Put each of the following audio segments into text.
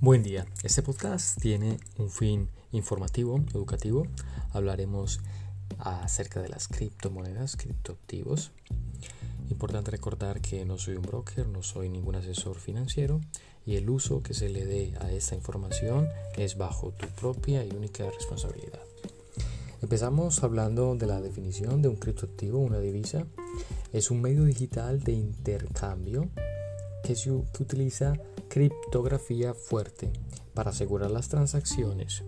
Buen día, este podcast tiene un fin informativo, educativo. Hablaremos acerca de las criptomonedas, criptoactivos. Importante recordar que no soy un broker, no soy ningún asesor financiero y el uso que se le dé a esta información es bajo tu propia y única responsabilidad. Empezamos hablando de la definición de un criptoactivo, una divisa. Es un medio digital de intercambio que, se, utiliza criptografía fuerte para asegurar las transacciones,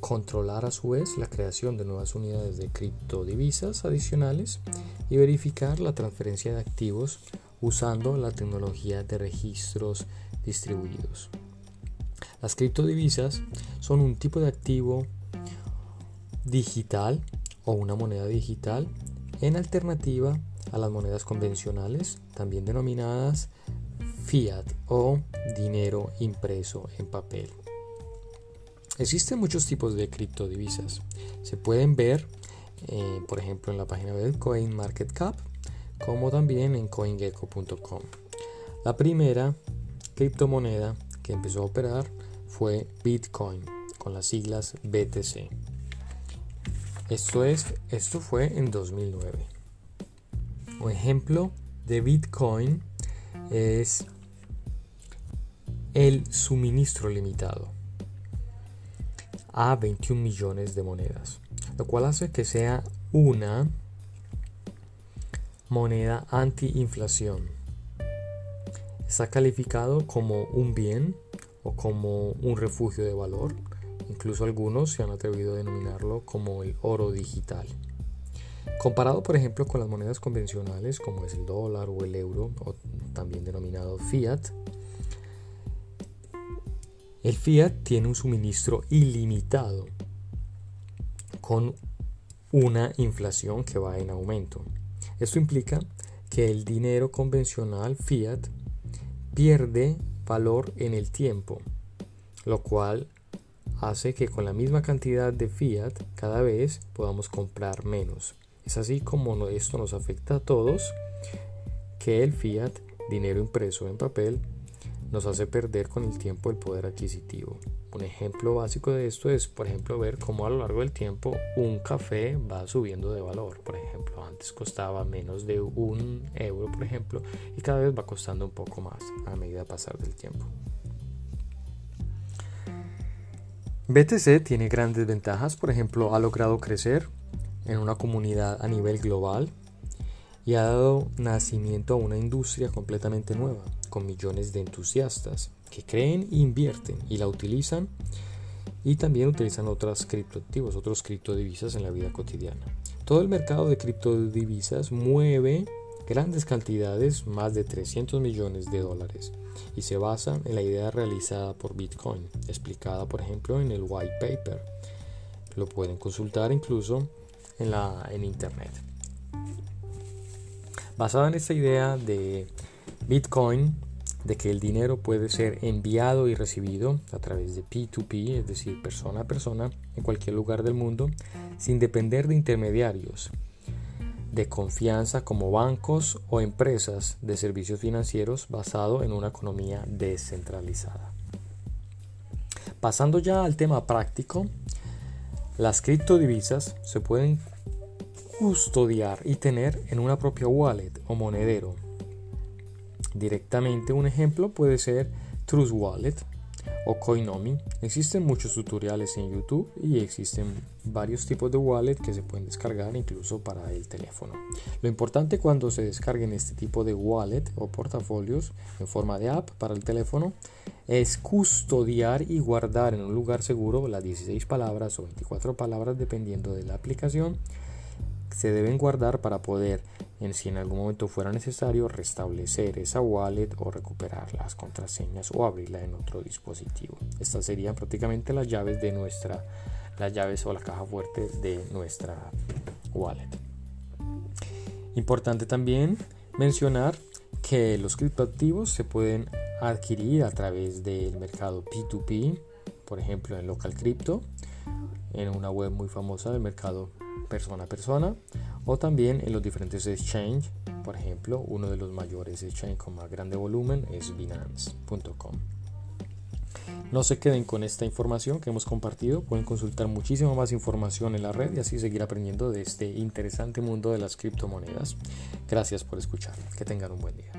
controlar a su vez la creación de nuevas unidades de criptodivisas adicionales y verificar la transferencia de activos usando la tecnología de registros distribuidos. Las criptodivisas son un tipo de activo digital o una moneda digital en alternativa a las monedas convencionales, también denominadas fiat o dinero impreso en papel. Existen muchos tipos de criptodivisas. Se pueden ver, eh, por ejemplo, en la página web CoinMarketCap, como también en coingecko.com. La primera criptomoneda que empezó a operar fue Bitcoin, con las siglas BTC. Esto, es, esto fue en 2009. Un ejemplo de Bitcoin es el suministro limitado a 21 millones de monedas, lo cual hace que sea una moneda anti-inflación. Está calificado como un bien o como un refugio de valor. Incluso algunos se han atrevido a denominarlo como el oro digital. Comparado, por ejemplo, con las monedas convencionales como es el dólar o el euro, o también denominado fiat, el fiat tiene un suministro ilimitado con una inflación que va en aumento. Esto implica que el dinero convencional fiat pierde valor en el tiempo, lo cual hace que con la misma cantidad de fiat cada vez podamos comprar menos. Es así como esto nos afecta a todos, que el fiat, dinero impreso en papel, nos hace perder con el tiempo el poder adquisitivo. Un ejemplo básico de esto es, por ejemplo, ver cómo a lo largo del tiempo un café va subiendo de valor. Por ejemplo, antes costaba menos de un euro, por ejemplo, y cada vez va costando un poco más a medida de pasar del tiempo. BTC tiene grandes ventajas, por ejemplo, ha logrado crecer en una comunidad a nivel global y ha dado nacimiento a una industria completamente nueva, con millones de entusiastas que creen invierten y la utilizan y también utilizan otros criptoactivos, otros criptodivisas en la vida cotidiana. Todo el mercado de criptodivisas mueve grandes cantidades, más de 300 millones de dólares, y se basa en la idea realizada por Bitcoin, explicada por ejemplo en el white paper. Lo pueden consultar incluso en, la, en internet. Basada en esta idea de Bitcoin, de que el dinero puede ser enviado y recibido a través de P2P, es decir, persona a persona, en cualquier lugar del mundo, sin depender de intermediarios de confianza como bancos o empresas de servicios financieros basado en una economía descentralizada. Pasando ya al tema práctico, las criptodivisas se pueden custodiar y tener en una propia wallet o monedero directamente. Un ejemplo puede ser Trust Wallet o Coinomi. Existen muchos tutoriales en YouTube y existen varios tipos de wallet que se pueden descargar incluso para el teléfono. Lo importante cuando se descarguen este tipo de wallet o portafolios en forma de app para el teléfono es custodiar y guardar en un lugar seguro las 16 palabras o 24 palabras dependiendo de la aplicación se deben guardar para poder, en si en algún momento fuera necesario, restablecer esa wallet o recuperar las contraseñas o abrirla en otro dispositivo. Estas serían prácticamente las llaves de nuestra, las llaves o la caja fuerte de nuestra wallet. Importante también mencionar que los criptoactivos se pueden adquirir a través del mercado P2P, por ejemplo en Local Crypto, en una web muy famosa del mercado persona a persona o también en los diferentes exchange. Por ejemplo, uno de los mayores exchange con más grande volumen es Binance.com. No se queden con esta información que hemos compartido, pueden consultar muchísima más información en la red y así seguir aprendiendo de este interesante mundo de las criptomonedas. Gracias por escuchar, que tengan un buen día.